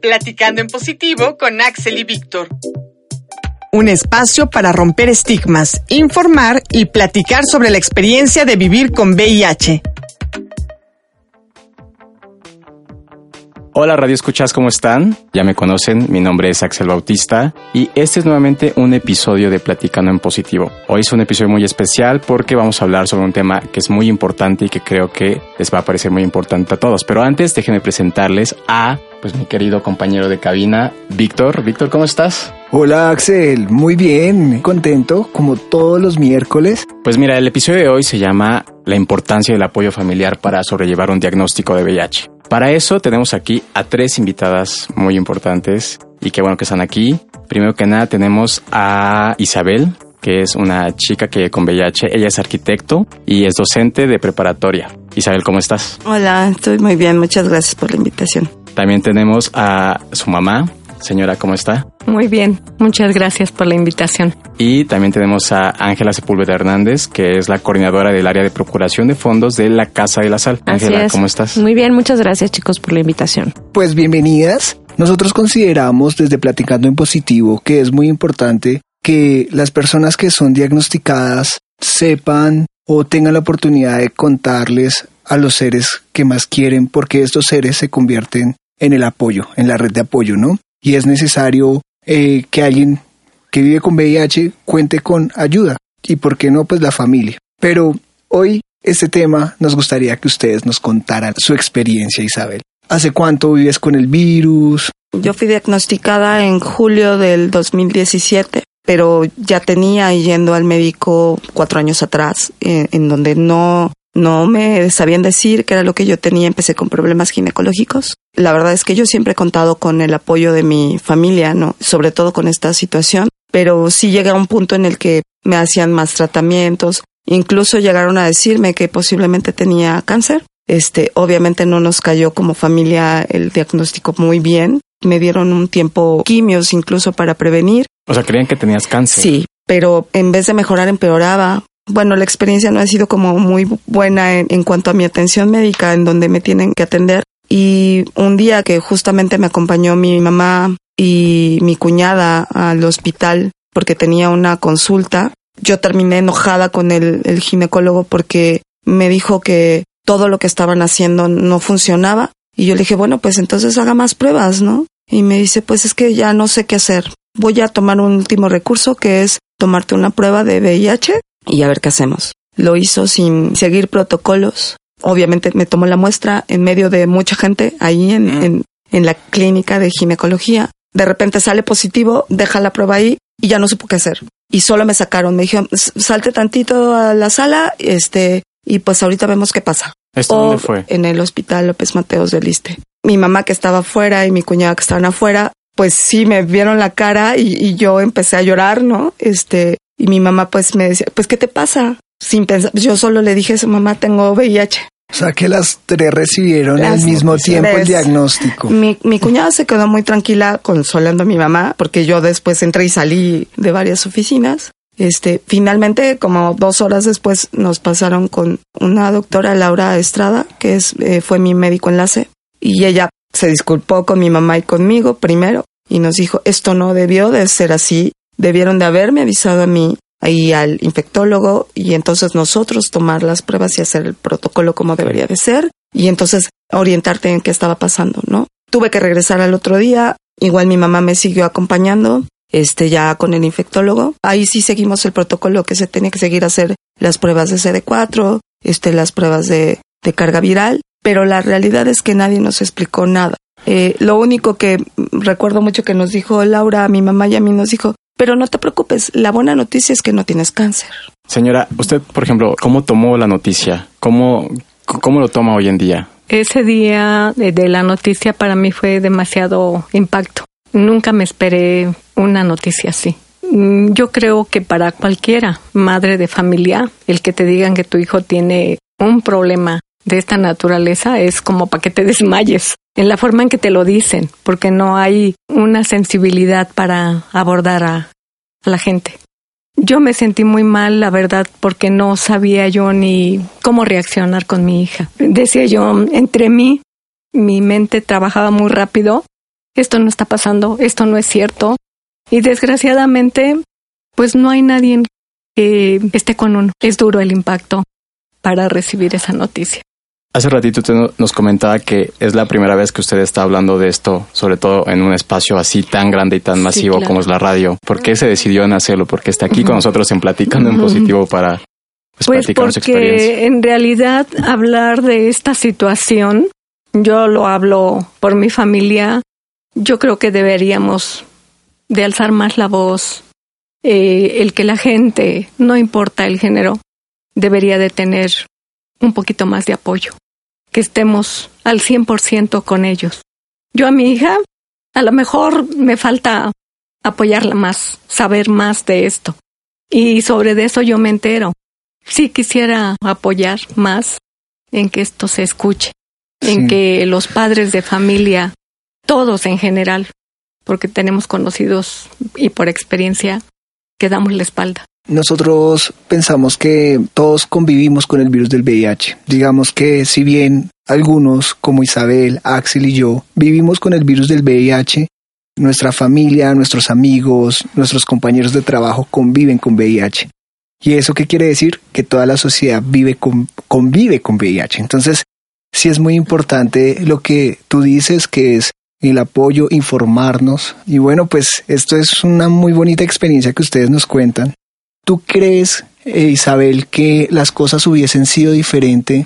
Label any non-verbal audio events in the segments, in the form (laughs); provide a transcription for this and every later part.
Platicando en positivo con Axel y Víctor. Un espacio para romper estigmas, informar y platicar sobre la experiencia de vivir con VIH. Hola Radio Escuchas, ¿cómo están? Ya me conocen, mi nombre es Axel Bautista y este es nuevamente un episodio de Platicando en Positivo. Hoy es un episodio muy especial porque vamos a hablar sobre un tema que es muy importante y que creo que les va a parecer muy importante a todos. Pero antes déjenme presentarles a pues mi querido compañero de cabina, Víctor. Víctor, ¿cómo estás? Hola Axel, muy bien, contento como todos los miércoles. Pues mira, el episodio de hoy se llama La importancia del apoyo familiar para sobrellevar un diagnóstico de VIH. Para eso tenemos aquí a tres invitadas muy importantes y qué bueno que están aquí. Primero que nada tenemos a Isabel, que es una chica que con VIH, ella es arquitecto y es docente de preparatoria. Isabel, ¿cómo estás? Hola, estoy muy bien, muchas gracias por la invitación. También tenemos a su mamá. Señora, ¿cómo está? Muy bien, muchas gracias por la invitación. Y también tenemos a Ángela Sepúlveda Hernández, que es la coordinadora del área de procuración de fondos de la Casa de la Sal. Ángela, ¿cómo estás? Muy bien, muchas gracias chicos por la invitación. Pues bienvenidas. Nosotros consideramos desde Platicando en Positivo que es muy importante que las personas que son diagnosticadas sepan o tengan la oportunidad de contarles a los seres que más quieren, porque estos seres se convierten en el apoyo, en la red de apoyo, ¿no? y es necesario eh, que alguien que vive con VIH cuente con ayuda y por qué no pues la familia. Pero hoy este tema nos gustaría que ustedes nos contaran su experiencia, Isabel. ¿Hace cuánto vives con el virus? Yo fui diagnosticada en julio del 2017, pero ya tenía yendo al médico cuatro años atrás, eh, en donde no no me sabían decir qué era lo que yo tenía, empecé con problemas ginecológicos. La verdad es que yo siempre he contado con el apoyo de mi familia, ¿no? Sobre todo con esta situación, pero sí llega un punto en el que me hacían más tratamientos, incluso llegaron a decirme que posiblemente tenía cáncer. Este, obviamente no nos cayó como familia el diagnóstico muy bien. Me dieron un tiempo quimios incluso para prevenir. O sea, creían que tenías cáncer. Sí, pero en vez de mejorar empeoraba bueno, la experiencia no ha sido como muy buena en, cuanto a mi atención médica, en donde me tienen que atender. Y un día que justamente me acompañó mi mamá y mi cuñada al hospital porque tenía una consulta, yo terminé enojada con el, el ginecólogo porque me dijo que todo lo que estaban haciendo no funcionaba. Y yo le dije, bueno, pues entonces haga más pruebas, ¿no? Y me dice, pues es que ya no sé qué hacer. Voy a tomar un último recurso que es tomarte una prueba de VIH y a ver qué hacemos. Lo hizo sin seguir protocolos. Obviamente me tomó la muestra en medio de mucha gente ahí en, mm. en, en la clínica de ginecología. De repente sale positivo, deja la prueba ahí y ya no supo qué hacer. Y solo me sacaron, me dijeron, salte tantito a la sala, este, y pues ahorita vemos qué pasa. ¿Esto dónde fue? En el hospital López Mateos del Liste. Mi mamá que estaba afuera y mi cuñada que estaban afuera, pues sí me vieron la cara y, y yo empecé a llorar, ¿no? Este, y mi mamá pues me decía, pues ¿qué te pasa? Sin pensar, yo solo le dije a su mamá, tengo VIH. O sea que las tres recibieron al mismo tiempo el diagnóstico. Mi, mi cuñada se quedó muy tranquila consolando a mi mamá porque yo después entré y salí de varias oficinas. Este, finalmente, como dos horas después, nos pasaron con una doctora, Laura Estrada, que es, eh, fue mi médico enlace, y ella se disculpó con mi mamá y conmigo primero, y nos dijo, esto no debió de ser así, debieron de haberme avisado a mí y al infectólogo y entonces nosotros tomar las pruebas y hacer el protocolo como debería de ser y entonces orientarte en qué estaba pasando, ¿no? Tuve que regresar al otro día, igual mi mamá me siguió acompañando, este ya con el infectólogo. Ahí sí seguimos el protocolo que se tiene que seguir hacer las pruebas de CD4, este las pruebas de, de carga viral, pero la realidad es que nadie nos explicó nada. Eh, lo único que recuerdo mucho que nos dijo Laura, a mi mamá y a mí nos dijo, pero no te preocupes, la buena noticia es que no tienes cáncer. Señora, usted, por ejemplo, ¿cómo tomó la noticia? ¿Cómo, cómo lo toma hoy en día? Ese día de la noticia para mí fue demasiado impacto. Nunca me esperé una noticia así. Mm, yo creo que para cualquiera madre de familia, el que te digan que tu hijo tiene un problema de esta naturaleza es como para que te (laughs) desmayes en la forma en que te lo dicen, porque no hay una sensibilidad para abordar a, la gente. Yo me sentí muy mal, la verdad, porque no sabía yo ni cómo reaccionar con mi hija. Decía yo, entre mí, mi mente trabajaba muy rápido esto no está pasando, esto no es cierto. Y desgraciadamente, pues no hay nadie que esté con uno. Es duro el impacto para recibir esa noticia. Hace ratito usted nos comentaba que es la primera vez que usted está hablando de esto, sobre todo en un espacio así tan grande y tan masivo como es la radio. ¿Por qué se decidió en hacerlo? ¿Por qué está aquí con nosotros en Platicando en Positivo para pues, pues porque en realidad hablar de esta situación, yo lo hablo por mi familia, yo creo que deberíamos de alzar más la voz, eh, el que la gente, no importa el género, debería de tener un poquito más de apoyo, que estemos al 100% con ellos. Yo a mi hija, a lo mejor me falta apoyarla más, saber más de esto. Y sobre eso yo me entero. Sí quisiera apoyar más en que esto se escuche, en que los padres de familia, todos en general, porque tenemos conocidos y por experiencia, que damos la espalda. Nosotros pensamos que todos convivimos con el virus del VIH. Digamos que si bien algunos, como Isabel, Axel y yo, vivimos con el virus del VIH, nuestra familia, nuestros amigos, nuestros compañeros de trabajo conviven con VIH. ¿Y eso qué quiere decir? Que toda la sociedad vive con, convive con VIH. Entonces, sí es muy importante lo que tú dices, que es el apoyo, informarnos. Y bueno, pues esto es una muy bonita experiencia que ustedes nos cuentan. ¿Tú crees, eh, Isabel, que las cosas hubiesen sido diferentes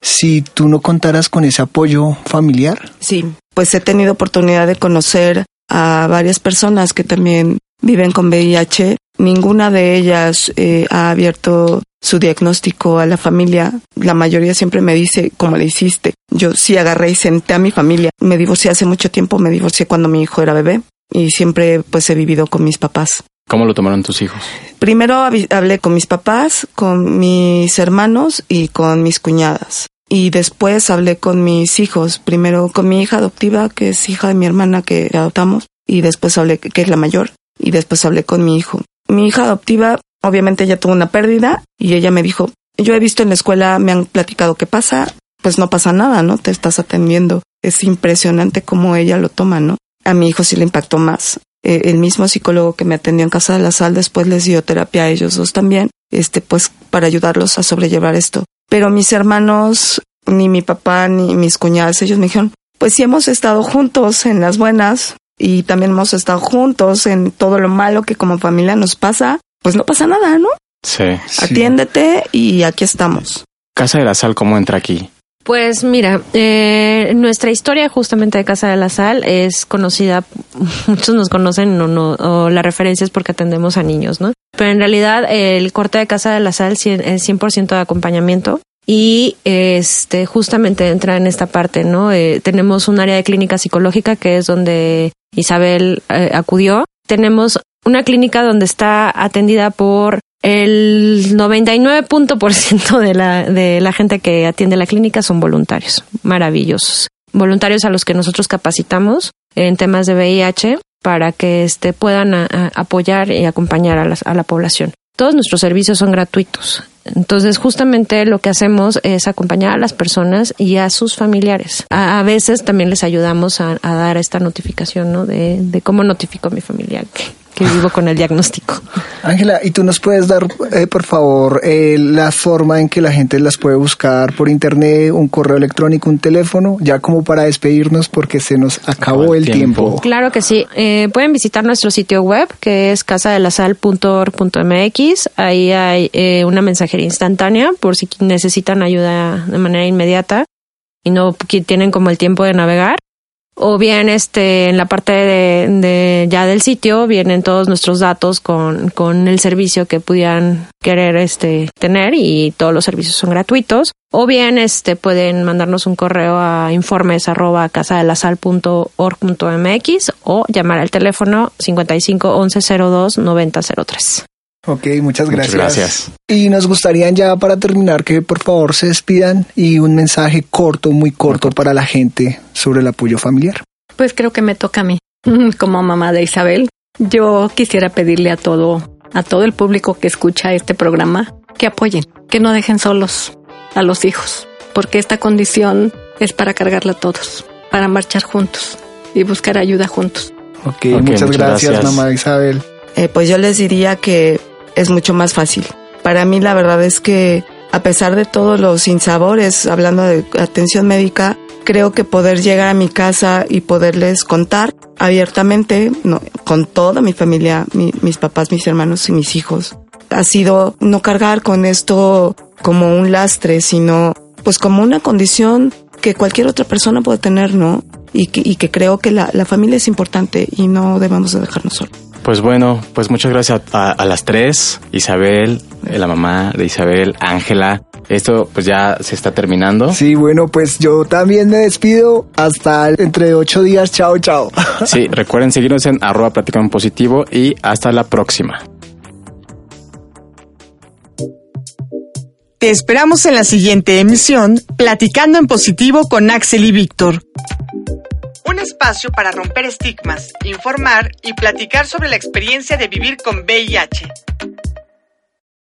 si tú no contaras con ese apoyo familiar? Sí, pues he tenido oportunidad de conocer a varias personas que también viven con VIH. Ninguna de ellas eh, ha abierto su diagnóstico a la familia. La mayoría siempre me dice, ¿cómo le hiciste? Yo sí agarré y senté a mi familia. Me divorcié hace mucho tiempo, me divorcié cuando mi hijo era bebé y siempre pues he vivido con mis papás. ¿Cómo lo tomaron tus hijos? Primero hablé con mis papás, con mis hermanos y con mis cuñadas. Y después hablé con mis hijos, primero con mi hija adoptiva, que es hija de mi hermana que adoptamos, y después hablé, que es la mayor, y después hablé con mi hijo. Mi hija adoptiva, obviamente ella tuvo una pérdida, y ella me dijo, yo he visto en la escuela, me han platicado qué pasa, pues no pasa nada, ¿no? Te estás atendiendo. Es impresionante cómo ella lo toma, ¿no? A mi hijo sí le impactó más. Eh, el mismo psicólogo que me atendió en Casa de la Sal después les dio terapia a ellos dos también, este, pues para ayudarlos a sobrellevar esto. Pero mis hermanos, ni mi papá, ni mis cuñadas, ellos me dijeron, pues sí hemos estado juntos en las buenas y también hemos estado juntos en todo lo malo que como familia nos pasa, pues no pasa nada, ¿no? Sí. Atiéndete y aquí estamos. Casa de la Sal, ¿cómo entra aquí? Pues mira, eh, nuestra historia justamente de Casa de la Sal es conocida, (laughs) muchos nos conocen o, no, o la referencia es porque atendemos a niños, ¿no? Pero en realidad el corte de Casa de la Sal es 100% de acompañamiento y este justamente entra en esta parte, ¿no? Eh, tenemos un área de clínica psicológica que es donde Isabel eh, acudió. Tenemos una clínica donde está atendida por el 99% de la, de la gente que atiende la clínica son voluntarios, maravillosos. Voluntarios a los que nosotros capacitamos en temas de VIH para que este, puedan apoyar y acompañar a la, a la población. Todos nuestros servicios son gratuitos. Entonces, justamente lo que hacemos es acompañar a las personas y a sus familiares. A, veces también les ayudamos a, dar esta notificación, ¿no? De, de cómo notifico a mi familiar que, que vivo con el diagnóstico. Ángela, ¿y tú nos puedes dar, eh, por favor, eh, la forma en que la gente las puede buscar por internet, un correo electrónico, un teléfono, ya como para despedirnos porque se nos acabó el tiempo. Claro que sí. Eh, pueden visitar nuestro sitio web que es casadelasal.org.mx. Ahí hay una mensajería instantánea por si necesitan ayuda de manera inmediata y no tienen como el tiempo de navegar o bien este en la parte de, ya del sitio vienen todos nuestros datos con, con el servicio que pudieran querer este tener y todos los servicios son gratuitos o bien este pueden mandarnos un correo a informes arroba casadelasal.org.mx o llamar al teléfono 55 11 02 90 03. Ok, muchas gracias. Muchas gracias. Y nos gustaría ya para terminar que por favor se despidan y un mensaje corto, muy corto para la gente sobre el apoyo familiar. Pues creo que me toca a mí, (laughs) como mamá de Isabel. Yo quisiera pedirle a todo, a todo el público que escucha este programa que apoyen, que no dejen solos a los hijos, porque esta condición es para cargarla a todos, para marchar juntos y buscar ayuda juntos. Ok, Ok, muchas, muchas gracias, gracias. mamá Isabel. Eh, pues yo les diría que es mucho más fácil. Para mí la verdad es que a pesar de todos los sinsabores, hablando de atención médica, creo que poder llegar a mi casa y poderles contar abiertamente, no, con toda mi familia, mi- mis papás, mis hermanos y mis hijos, ha sido no cargar con esto como un lastre, sino pues como una condición que cualquier otra persona puede tener, ¿no? Y que, y que creo que la, familia es importante y no debemos de dejarnos solos. Pues bueno, pues muchas gracias a, las tres, Isabel, la mamá de Isabel, Ángela. Esto pues ya se está terminando. Sí, bueno, pues yo también me despido. Hasta entre ocho días. Chao, chao. (laughs) Sí, recuerden seguirnos en arroba platicando en positivo y hasta la próxima. Te esperamos en la siguiente emisión, Platicando en Positivo con Axel y Víctor. Un espacio para romper estigmas, informar y platicar sobre la experiencia de vivir con VIH.